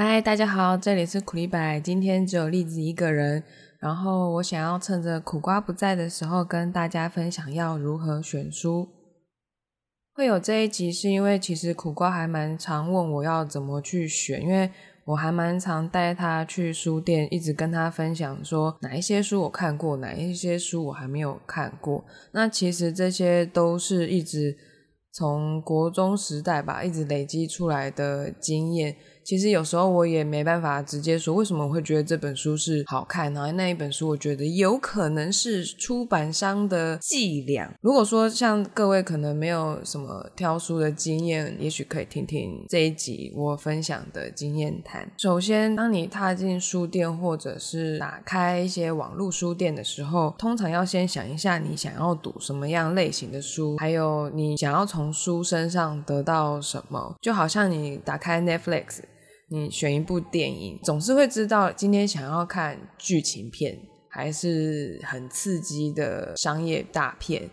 嗨，大家好，这里是苦力白。今天只有栗子一个人，然后我想要趁着苦瓜不在的时候，跟大家分享要如何选书。会有这一集，是因为其实苦瓜还蛮常问我要怎么去选，因为我还蛮常带他去书店，一直跟他分享说哪一些书我看过，哪一些书我还没有看过。那其实这些都是一直从国中时代吧，一直累积出来的经验。其实有时候我也没办法直接说为什么我会觉得这本书是好看，然后那一本书我觉得有可能是出版商的伎俩。如果说像各位可能没有什么挑书的经验，也许可以听听这一集我分享的经验谈。首先，当你踏进书店或者是打开一些网络书店的时候，通常要先想一下你想要读什么样类型的书，还有你想要从书身上得到什么。就好像你打开 Netflix。你选一部电影，总是会知道今天想要看剧情片，还是很刺激的商业大片。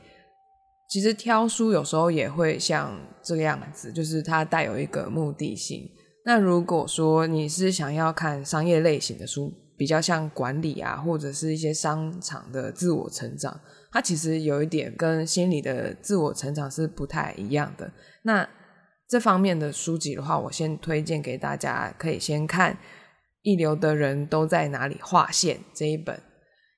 其实挑书有时候也会像这个样子，就是它带有一个目的性。那如果说你是想要看商业类型的书，比较像管理啊，或者是一些商场的自我成长，它其实有一点跟心理的自我成长是不太一样的。那这方面的书籍的话，我先推荐给大家，可以先看《一流的人都在哪里划线》这一本，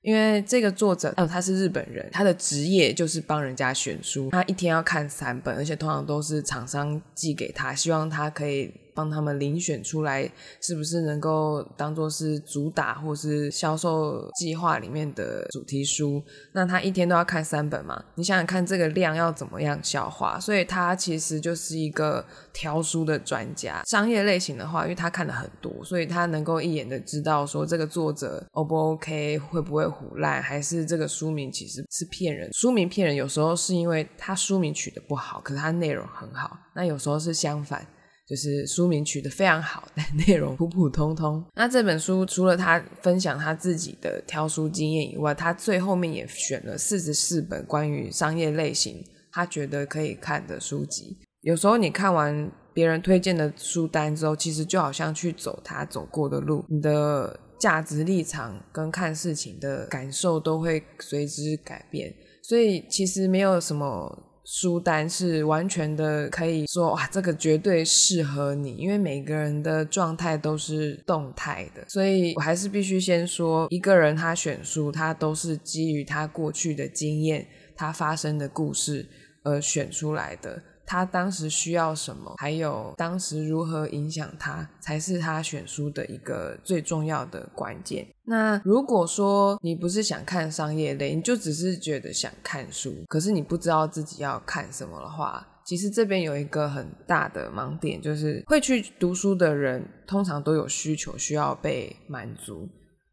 因为这个作者，哦，他是日本人，他的职业就是帮人家选书，他一天要看三本，而且通常都是厂商寄给他，希望他可以。帮他们遴选出来，是不是能够当做是主打或是销售计划里面的主题书？那他一天都要看三本嘛？你想想看，这个量要怎么样消化？所以他其实就是一个挑书的专家。商业类型的话，因为他看了很多，所以他能够一眼的知道说这个作者 O 不 OK，会不会唬烂，还是这个书名其实是骗人。书名骗人，有时候是因为他书名取得不好，可是他内容很好。那有时候是相反。就是书名取得非常好，但内容普普通通。那这本书除了他分享他自己的挑书经验以外，他最后面也选了四十四本关于商业类型他觉得可以看的书籍。有时候你看完别人推荐的书单之后，其实就好像去走他走过的路，你的价值立场跟看事情的感受都会随之改变。所以其实没有什么。书单是完全的，可以说哇，这个绝对适合你，因为每个人的状态都是动态的，所以我还是必须先说，一个人他选书，他都是基于他过去的经验，他发生的故事而选出来的。他当时需要什么，还有当时如何影响他，才是他选书的一个最重要的关键。那如果说你不是想看商业类，你就只是觉得想看书，可是你不知道自己要看什么的话，其实这边有一个很大的盲点，就是会去读书的人通常都有需求需要被满足。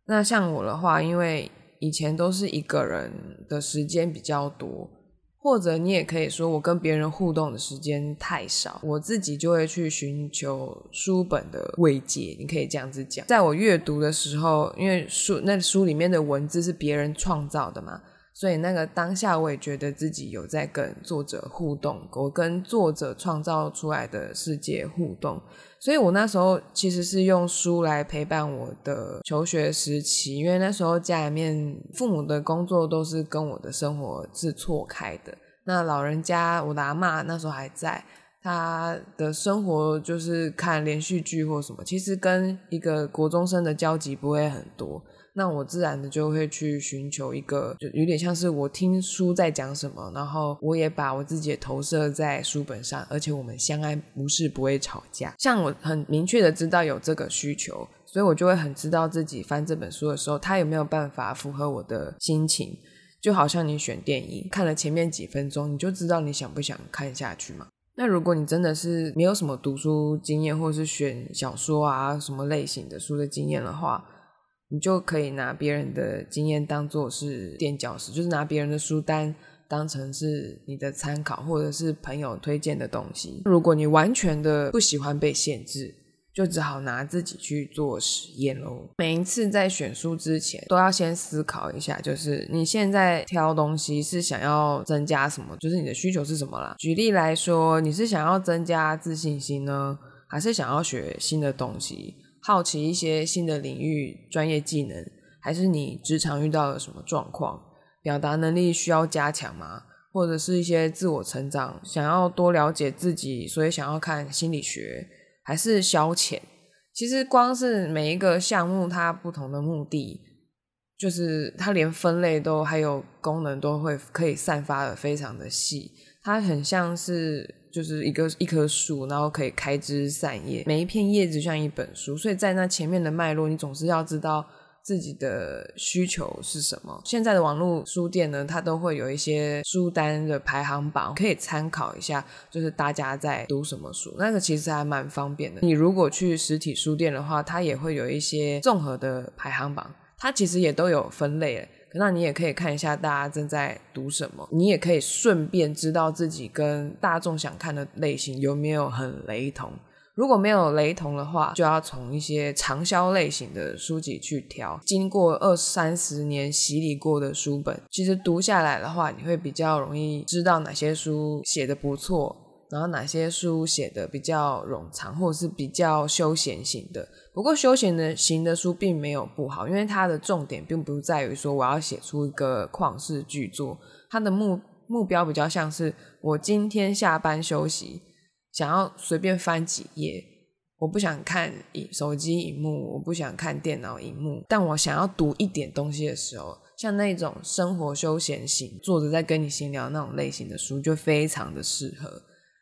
那像我的话，因为以前都是一个人的时间比较多。或者你也可以说，我跟别人互动的时间太少，我自己就会去寻求书本的慰藉。你可以这样子讲，在我阅读的时候，因为书那书里面的文字是别人创造的嘛。所以那个当下，我也觉得自己有在跟作者互动，我跟作者创造出来的世界互动。所以我那时候其实是用书来陪伴我的求学时期，因为那时候家里面父母的工作都是跟我的生活是错开的。那老人家，我的阿嬷那时候还在，他的生活就是看连续剧或什么，其实跟一个国中生的交集不会很多。那我自然的就会去寻求一个，就有点像是我听书在讲什么，然后我也把我自己的投射在书本上，而且我们相安无事，不会吵架。像我很明确的知道有这个需求，所以我就会很知道自己翻这本书的时候，它有没有办法符合我的心情。就好像你选电影，看了前面几分钟，你就知道你想不想看下去嘛。那如果你真的是没有什么读书经验，或是选小说啊什么类型的书的经验的话，你就可以拿别人的经验当做是垫脚石，就是拿别人的书单当成是你的参考，或者是朋友推荐的东西。如果你完全的不喜欢被限制，就只好拿自己去做实验喽。每一次在选书之前，都要先思考一下，就是你现在挑东西是想要增加什么，就是你的需求是什么啦。举例来说，你是想要增加自信心呢，还是想要学新的东西？好奇一些新的领域、专业技能，还是你职场遇到了什么状况，表达能力需要加强吗？或者是一些自我成长，想要多了解自己，所以想要看心理学，还是消遣？其实光是每一个项目，它不同的目的，就是它连分类都还有功能都会可以散发的非常的细，它很像是就是一个一棵树，然后可以开枝散叶，每一片叶子像一本书，所以在那前面的脉络，你总是要知道。自己的需求是什么？现在的网络书店呢，它都会有一些书单的排行榜，可以参考一下，就是大家在读什么书，那个其实还蛮方便的。你如果去实体书店的话，它也会有一些综合的排行榜，它其实也都有分类。那你也可以看一下大家正在读什么，你也可以顺便知道自己跟大众想看的类型有没有很雷同。如果没有雷同的话，就要从一些长销类型的书籍去挑。经过二三十年洗礼过的书本，其实读下来的话，你会比较容易知道哪些书写的不错，然后哪些书写的比较冗长，或者是比较休闲型的。不过休闲的型的书并没有不好，因为它的重点并不在于说我要写出一个旷世巨作，它的目目标比较像是我今天下班休息。想要随便翻几页，我不想看影手机荧幕，我不想看电脑荧幕，但我想要读一点东西的时候，像那种生活休闲型，作者在跟你闲聊那种类型的书，就非常的适合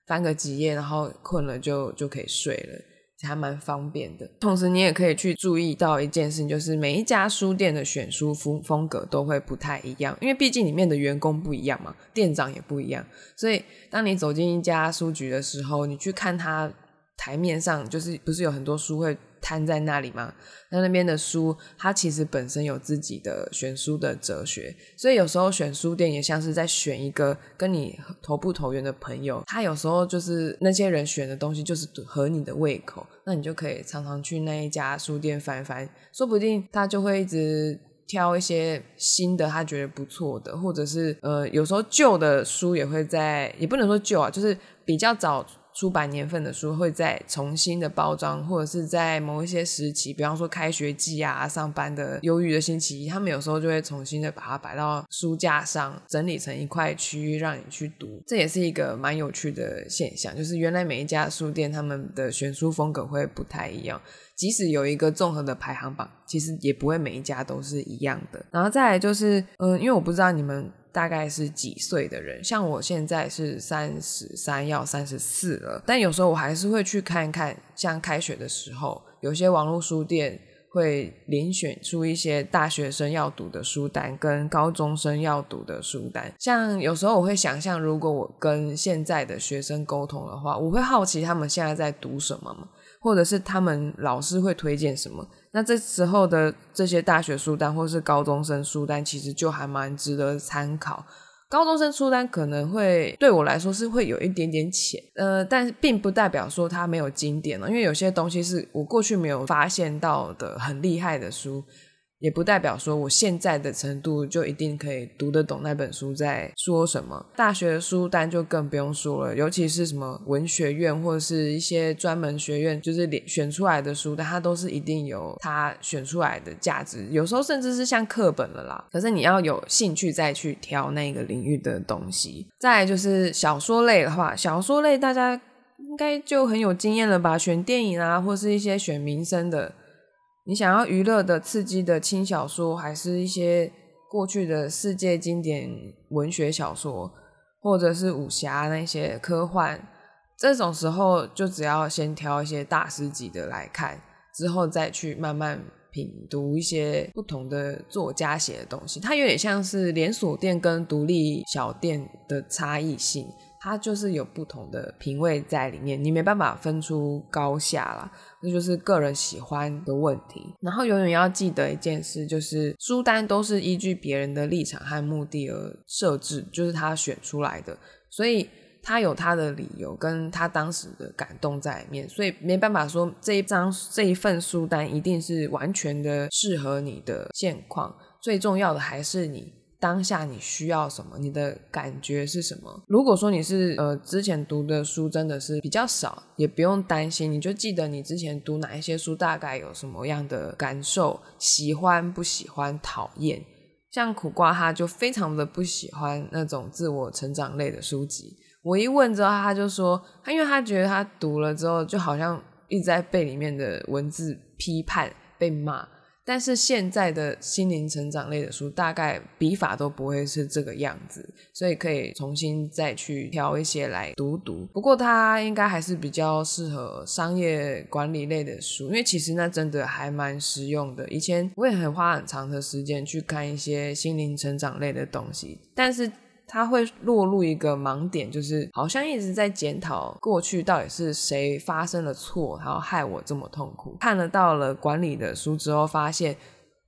翻个几页，然后困了就就可以睡了。还蛮方便的，同时你也可以去注意到一件事情，就是每一家书店的选书风风格都会不太一样，因为毕竟里面的员工不一样嘛，店长也不一样，所以当你走进一家书局的时候，你去看它台面上，就是不是有很多书会。摊在那里吗？那那边的书，它其实本身有自己的选书的哲学，所以有时候选书店也像是在选一个跟你投不投缘的朋友。他有时候就是那些人选的东西就是合你的胃口，那你就可以常常去那一家书店翻翻，说不定他就会一直挑一些新的，他觉得不错的，或者是呃，有时候旧的书也会在，也不能说旧啊，就是比较早。出版年份的书会再重新的包装，或者是在某一些时期，比方说开学季啊、上班的忧郁的星期一，他们有时候就会重新的把它摆到书架上，整理成一块区域让你去读。这也是一个蛮有趣的现象，就是原来每一家书店他们的选书风格会不太一样，即使有一个综合的排行榜，其实也不会每一家都是一样的。然后再来就是，嗯，因为我不知道你们。大概是几岁的人？像我现在是三十三，要三十四了。但有时候我还是会去看看，像开学的时候，有些网络书店会遴选出一些大学生要读的书单，跟高中生要读的书单。像有时候我会想象，如果我跟现在的学生沟通的话，我会好奇他们现在在读什么吗？或者是他们老师会推荐什么？那这时候的这些大学书单或是高中生书单，其实就还蛮值得参考。高中生书单可能会对我来说是会有一点点浅，呃，但并不代表说它没有经典了，因为有些东西是我过去没有发现到的很厉害的书。也不代表说我现在的程度就一定可以读得懂那本书在说什么。大学的书单就更不用说了，尤其是什么文学院或者是一些专门学院，就是选出来的书单，它都是一定有它选出来的价值。有时候甚至是像课本了啦。可是你要有兴趣再去挑那个领域的东西。再就是小说类的话，小说类大家应该就很有经验了吧？选电影啊，或是一些选民生的。你想要娱乐的、刺激的轻小说，还是一些过去的世界经典文学小说，或者是武侠那些科幻，这种时候就只要先挑一些大师级的来看，之后再去慢慢品读一些不同的作家写的东西。它有点像是连锁店跟独立小店的差异性。它就是有不同的品味在里面，你没办法分出高下啦，这就是个人喜欢的问题。然后永远要记得一件事，就是书单都是依据别人的立场和目的而设置，就是他选出来的，所以他有他的理由跟他当时的感动在里面，所以没办法说这一张这一份书单一定是完全的适合你的现况。最重要的还是你。当下你需要什么，你的感觉是什么。如果说你是呃之前读的书真的是比较少，也不用担心，你就记得你之前读哪一些书，大概有什么样的感受，喜欢不喜欢，讨厌。像苦瓜他就非常的不喜欢那种自我成长类的书籍。我一问之后，他就说他因为他觉得他读了之后，就好像一直在被里面的文字批判、被骂。但是现在的心灵成长类的书，大概笔法都不会是这个样子，所以可以重新再去挑一些来读读。不过它应该还是比较适合商业管理类的书，因为其实那真的还蛮实用的。以前我也很花很长的时间去看一些心灵成长类的东西，但是。他会落入一个盲点，就是好像一直在检讨过去到底是谁发生了错，然后害我这么痛苦。看了到了管理的书之后，发现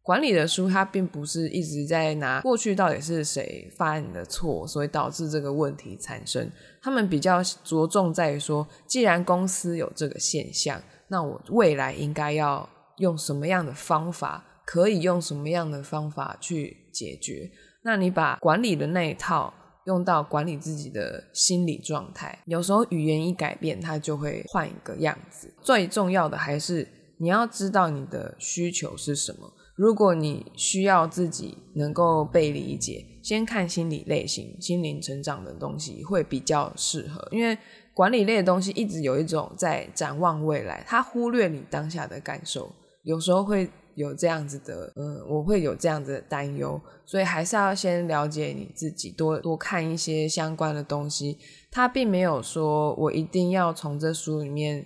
管理的书它并不是一直在拿过去到底是谁犯的错，所以导致这个问题产生。他们比较着重在于说，既然公司有这个现象，那我未来应该要用什么样的方法，可以用什么样的方法去解决。那你把管理的那一套用到管理自己的心理状态，有时候语言一改变，它就会换一个样子。最重要的还是你要知道你的需求是什么。如果你需要自己能够被理解，先看心理类型、心灵成长的东西会比较适合。因为管理类的东西一直有一种在展望未来，它忽略你当下的感受，有时候会。有这样子的，嗯，我会有这样子的担忧，所以还是要先了解你自己，多多看一些相关的东西。他并没有说我一定要从这书里面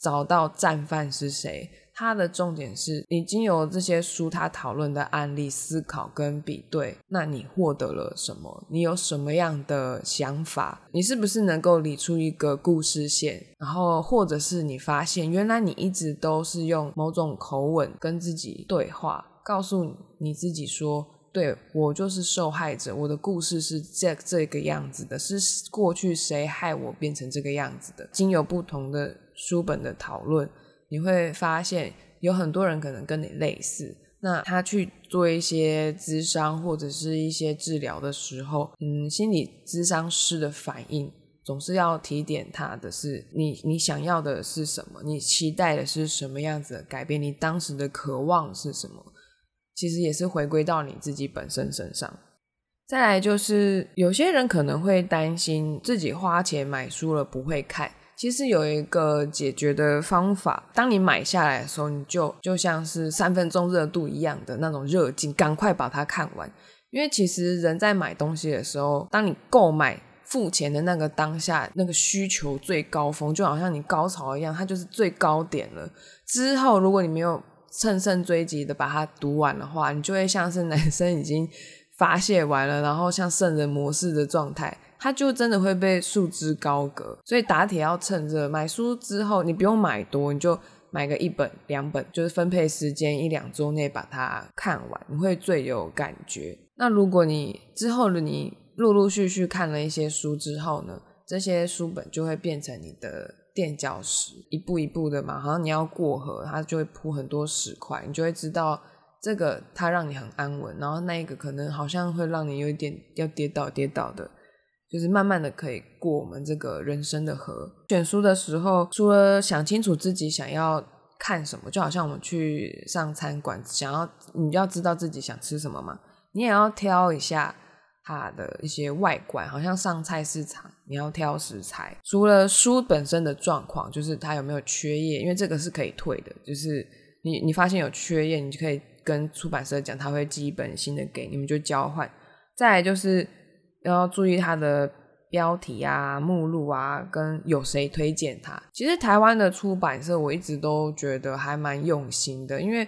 找到战犯是谁。它的重点是，你经由这些书，他讨论的案例、思考跟比对，那你获得了什么？你有什么样的想法？你是不是能够理出一个故事线？然后，或者是你发现，原来你一直都是用某种口吻跟自己对话，告诉你自己说：“对，我就是受害者，我的故事是这这个样子的，是过去谁害我变成这个样子的。”经由不同的书本的讨论。你会发现有很多人可能跟你类似，那他去做一些咨商或者是一些治疗的时候，嗯，心理咨商师的反应总是要提点他的是你，你想要的是什么？你期待的是什么样子的改变？你当时的渴望是什么？其实也是回归到你自己本身身上。再来就是有些人可能会担心自己花钱买书了不会看。其实有一个解决的方法，当你买下来的时候，你就就像是三分钟热度一样的那种热劲，赶快把它看完。因为其实人在买东西的时候，当你购买付钱的那个当下，那个需求最高峰，就好像你高潮一样，它就是最高点了。之后如果你没有乘胜追击的把它读完的话，你就会像是男生已经发泄完了，然后像圣人模式的状态。他就真的会被束之高阁，所以打铁要趁热。买书之后，你不用买多，你就买个一本两本，就是分配时间一两周内把它看完，你会最有感觉。那如果你之后的你陆陆续续看了一些书之后呢，这些书本就会变成你的垫脚石，一步一步的嘛，好像你要过河，它就会铺很多石块，你就会知道这个它让你很安稳，然后那一个可能好像会让你有一点要跌倒跌倒的。就是慢慢的可以过我们这个人生的河。选书的时候，除了想清楚自己想要看什么，就好像我们去上餐馆，想要你要知道自己想吃什么嘛，你也要挑一下它的一些外观，好像上菜市场你要挑食材。除了书本身的状况，就是它有没有缺页，因为这个是可以退的，就是你你发现有缺页，你就可以跟出版社讲，他会寄一本新的给你们，就交换。再来就是。要注意它的标题啊、目录啊，跟有谁推荐它。其实台湾的出版社我一直都觉得还蛮用心的，因为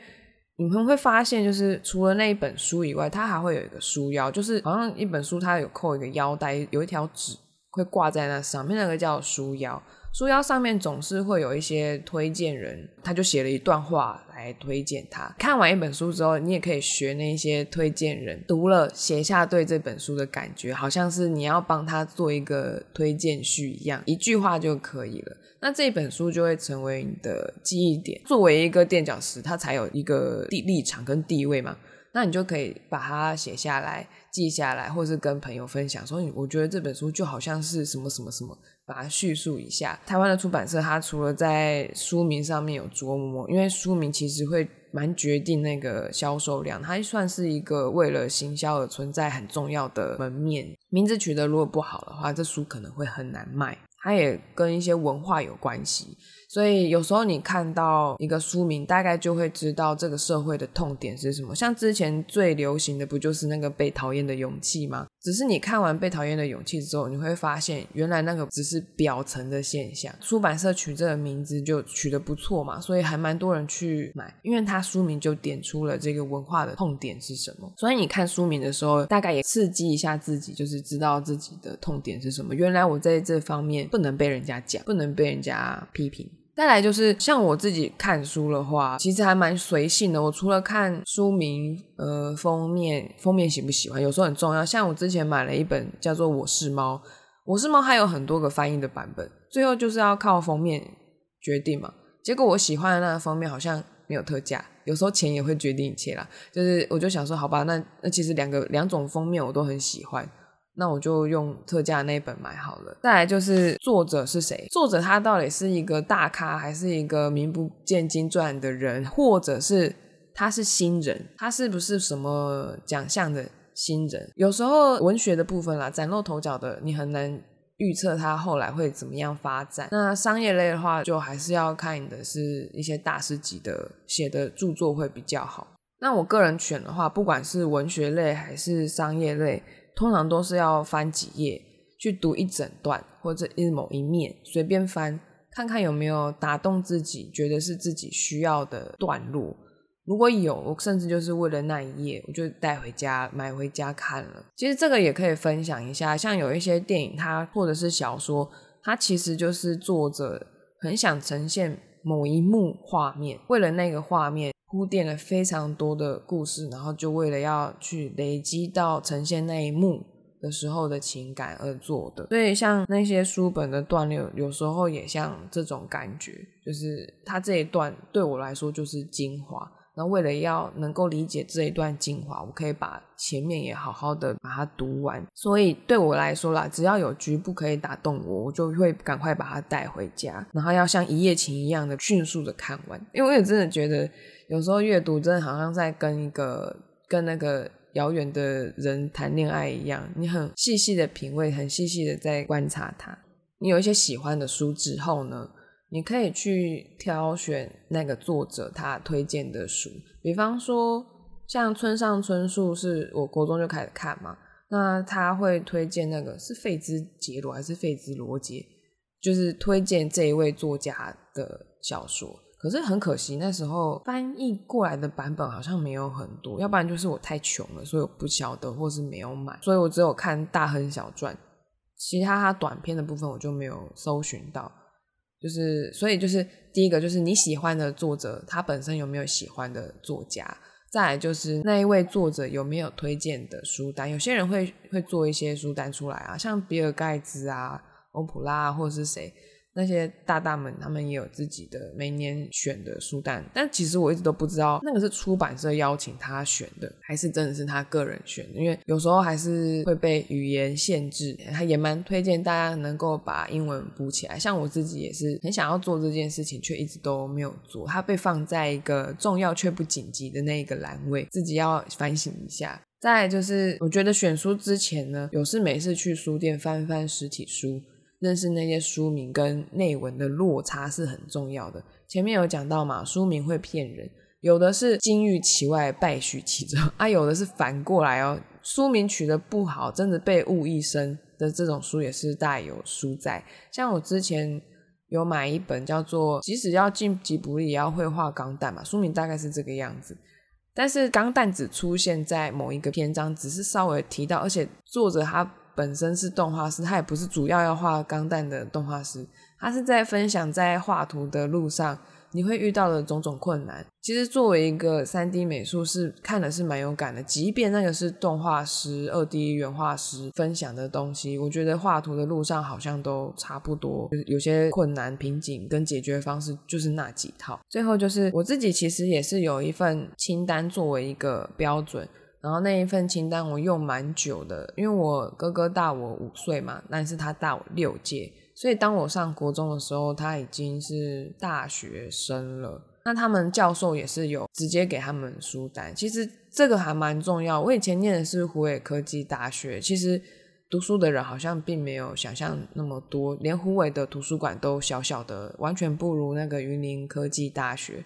你们会发现，就是除了那一本书以外，它还会有一个书腰，就是好像一本书它有扣一个腰带，有一条纸会挂在那上面，那个叫书腰。书腰上面总是会有一些推荐人，他就写了一段话来推荐他。看完一本书之后，你也可以学那些推荐人，读了写下对这本书的感觉，好像是你要帮他做一个推荐序一样，一句话就可以了。那这本书就会成为你的记忆点，作为一个垫脚石，它才有一个地立场跟地位嘛。那你就可以把它写下来、记下来，或是跟朋友分享，说你我觉得这本书就好像是什么什么什么，把它叙述一下。台湾的出版社，它除了在书名上面有琢磨，因为书名其实会蛮决定那个销售量，它算是一个为了行销而存在很重要的门面。名字取得如果不好的话，这书可能会很难卖。它也跟一些文化有关系。所以有时候你看到一个书名，大概就会知道这个社会的痛点是什么。像之前最流行的不就是那个被讨厌的勇气吗？只是你看完被讨厌的勇气之后，你会发现原来那个只是表层的现象。出版社取这个名字就取得不错嘛，所以还蛮多人去买，因为它书名就点出了这个文化的痛点是什么。所以你看书名的时候，大概也刺激一下自己，就是知道自己的痛点是什么。原来我在这方面不能被人家讲，不能被人家批评。再来就是像我自己看书的话，其实还蛮随性的。我除了看书名、呃封面，封面喜不喜欢，有时候很重要。像我之前买了一本叫做《我是猫》，《我是猫》还有很多个翻译的版本，最后就是要靠封面决定嘛。结果我喜欢的那个封面好像没有特价，有时候钱也会决定一切啦。就是我就想说，好吧，那那其实两个两种封面我都很喜欢。那我就用特价那本买好了。再来就是作者是谁？作者他到底是一个大咖，还是一个名不见经传的人，或者是他是新人？他是不是什么奖项的新人？有时候文学的部分啦，崭露头角的，你很难预测他后来会怎么样发展。那商业类的话，就还是要看你的是一些大师级的写的著作会比较好。那我个人选的话，不管是文学类还是商业类。通常都是要翻几页去读一整段，或者一某一面，随便翻，看看有没有打动自己，觉得是自己需要的段落。如果有，我甚至就是为了那一页，我就带回家买回家看了。其实这个也可以分享一下，像有一些电影，它或者是小说，它其实就是作者很想呈现某一幕画面，为了那个画面。铺垫了非常多的故事，然后就为了要去累积到呈现那一幕的时候的情感而做的。所以像那些书本的段落，有时候也像这种感觉，就是它这一段对我来说就是精华。那为了要能够理解这一段精华，我可以把前面也好好的把它读完。所以对我来说啦，只要有局部可以打动我，我就会赶快把它带回家，然后要像一夜情一样的迅速的看完。因为我也真的觉得。有时候阅读真的好像在跟一个跟那个遥远的人谈恋爱一样，你很细细的品味，很细细的在观察他。你有一些喜欢的书之后呢，你可以去挑选那个作者他推荐的书，比方说像村上春树是我国中就开始看嘛，那他会推荐那个是费兹杰罗还是费兹罗杰，就是推荐这一位作家的小说。可是很可惜，那时候翻译过来的版本好像没有很多，要不然就是我太穷了，所以我不晓得，或是没有买，所以我只有看大亨小传，其他它短篇的部分我就没有搜寻到。就是，所以就是第一个就是你喜欢的作者，他本身有没有喜欢的作家？再来就是那一位作者有没有推荐的书单？有些人会会做一些书单出来啊，像比尔盖茨啊、欧普拉啊，或者是谁。那些大大们，他们也有自己的每年选的书单，但其实我一直都不知道那个是出版社邀请他选的，还是真的是他个人选的。因为有时候还是会被语言限制，他也蛮推荐大家能够把英文补起来。像我自己也是很想要做这件事情，却一直都没有做。它被放在一个重要却不紧急的那一个栏位，自己要反省一下。再就是，我觉得选书之前呢，有事没事去书店翻翻实体书。认识那些书名跟内文的落差是很重要的。前面有讲到嘛，书名会骗人，有的是金玉其外，败絮其中啊，有的是反过来哦，书名取得不好，真的被误一生的这种书也是大有书在。像我之前有买一本叫做《即使要进吉卜力也要会画钢弹》嘛，书名大概是这个样子，但是钢弹只出现在某一个篇章，只是稍微提到，而且作者他。本身是动画师，他也不是主要要画钢弹的动画师，他是在分享在画图的路上你会遇到的种种困难。其实作为一个三 D 美术是看的是蛮有感的，即便那个是动画师、二 D 原画师分享的东西，我觉得画图的路上好像都差不多，有些困难瓶颈跟解决方式就是那几套。最后就是我自己其实也是有一份清单作为一个标准。然后那一份清单我用蛮久的，因为我哥哥大我五岁嘛，但是他大我六届，所以当我上国中的时候，他已经是大学生了。那他们教授也是有直接给他们书单，其实这个还蛮重要。我以前念的是湖北科技大学，其实读书的人好像并没有想象那么多，连湖北的图书馆都小小的，完全不如那个云林科技大学。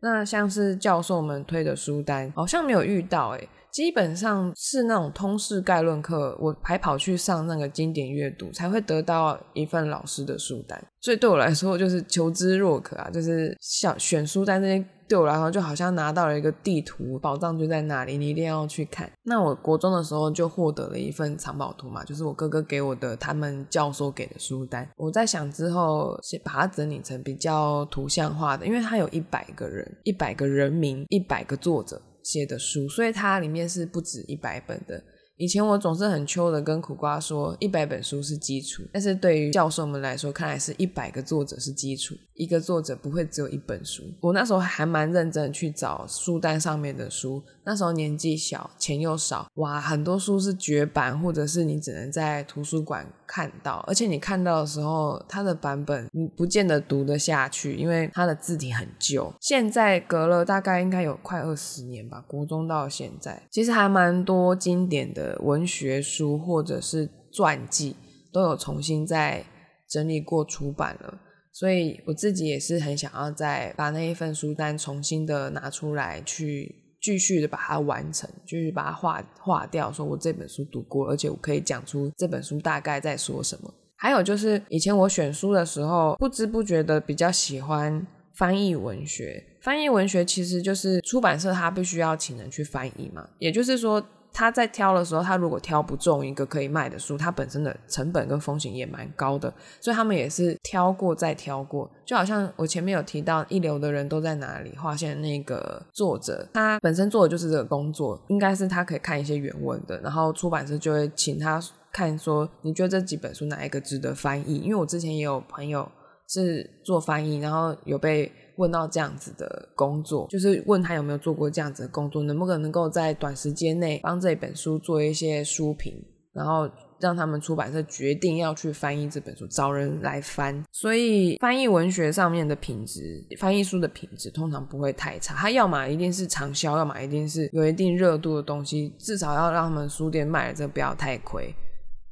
那像是教授们推的书单，好像没有遇到诶。基本上是那种通识概论课，我还跑去上那个经典阅读，才会得到一份老师的书单。所以对我来说，就是求知若渴啊，就是想选书单这些，对我来说就好像拿到了一个地图，宝藏就在那里，你一定要去看。那我国中的时候就获得了一份藏宝图嘛，就是我哥哥给我的，他们教授给的书单。我在想之后，先把它整理成比较图像化的，因为它有一百个人，一百个人名，一百个作者。写的书，所以它里面是不止一百本的。以前我总是很秋的跟苦瓜说，一百本书是基础，但是对于教授们来说，看来是一百个作者是基础。一个作者不会只有一本书。我那时候还蛮认真去找书单上面的书，那时候年纪小，钱又少，哇，很多书是绝版，或者是你只能在图书馆看到，而且你看到的时候，它的版本你不见得读得下去，因为它的字体很旧。现在隔了大概应该有快二十年吧，国中到现在，其实还蛮多经典的。文学书或者是传记都有重新再整理过出版了，所以我自己也是很想要再把那一份书单重新的拿出来，去继续的把它完成，继续把它画画掉，说我这本书读过，而且我可以讲出这本书大概在说什么。还有就是以前我选书的时候，不知不觉的比较喜欢翻译文学。翻译文学其实就是出版社它必须要请人去翻译嘛，也就是说。他在挑的时候，他如果挑不中一个可以卖的书，他本身的成本跟风险也蛮高的，所以他们也是挑过再挑过。就好像我前面有提到，一流的人都在哪里划线那个作者，他本身做的就是这个工作，应该是他可以看一些原文的，然后出版社就会请他看说，你觉得这几本书哪一个值得翻译？因为我之前也有朋友是做翻译，然后有被。问到这样子的工作，就是问他有没有做过这样子的工作，能不能能够在短时间内帮这本书做一些书评，然后让他们出版社决定要去翻译这本书，找人来翻。所以翻译文学上面的品质，翻译书的品质通常不会太差。它要么一定是畅销，要么一定是有一定热度的东西，至少要让他们书店卖了这不要太亏。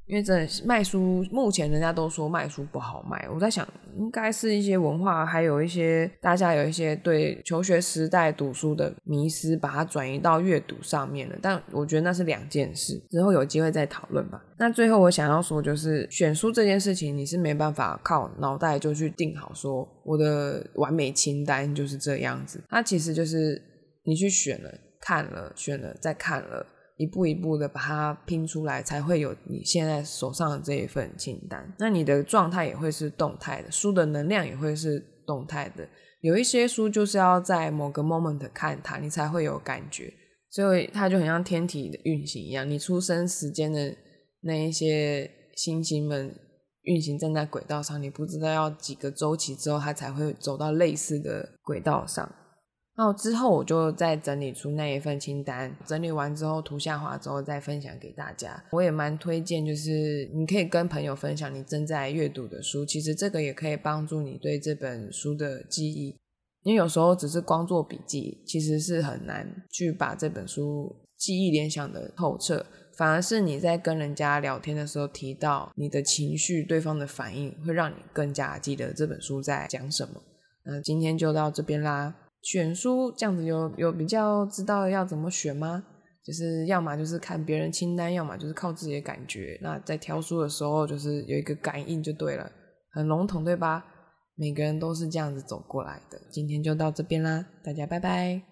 因为真的卖书，目前人家都说卖书不好卖。我在想，应该是一些文化，还有一些大家有一些对求学时代读书的迷失，把它转移到阅读上面了。但我觉得那是两件事，之后有机会再讨论吧。那最后我想要说，就是选书这件事情，你是没办法靠脑袋就去定好，说我的完美清单就是这样子。它其实就是你去选了、看了、选了、再看了。一步一步的把它拼出来，才会有你现在手上的这一份清单。那你的状态也会是动态的，书的能量也会是动态的。有一些书就是要在某个 moment 看它，你才会有感觉。所以它就很像天体的运行一样，你出生时间的那一些星星们运行站在轨道上，你不知道要几个周期之后，它才会走到类似的轨道上。那之后我就再整理出那一份清单，整理完之后图像化之后再分享给大家。我也蛮推荐，就是你可以跟朋友分享你正在阅读的书，其实这个也可以帮助你对这本书的记忆。因为有时候只是光做笔记，其实是很难去把这本书记忆联想的透彻，反而是你在跟人家聊天的时候提到你的情绪，对方的反应会让你更加记得这本书在讲什么。那今天就到这边啦。选书这样子有有比较知道要怎么选吗？就是要么就是看别人清单，要么就是靠自己的感觉。那在挑书的时候，就是有一个感应就对了，很笼统对吧？每个人都是这样子走过来的。今天就到这边啦，大家拜拜。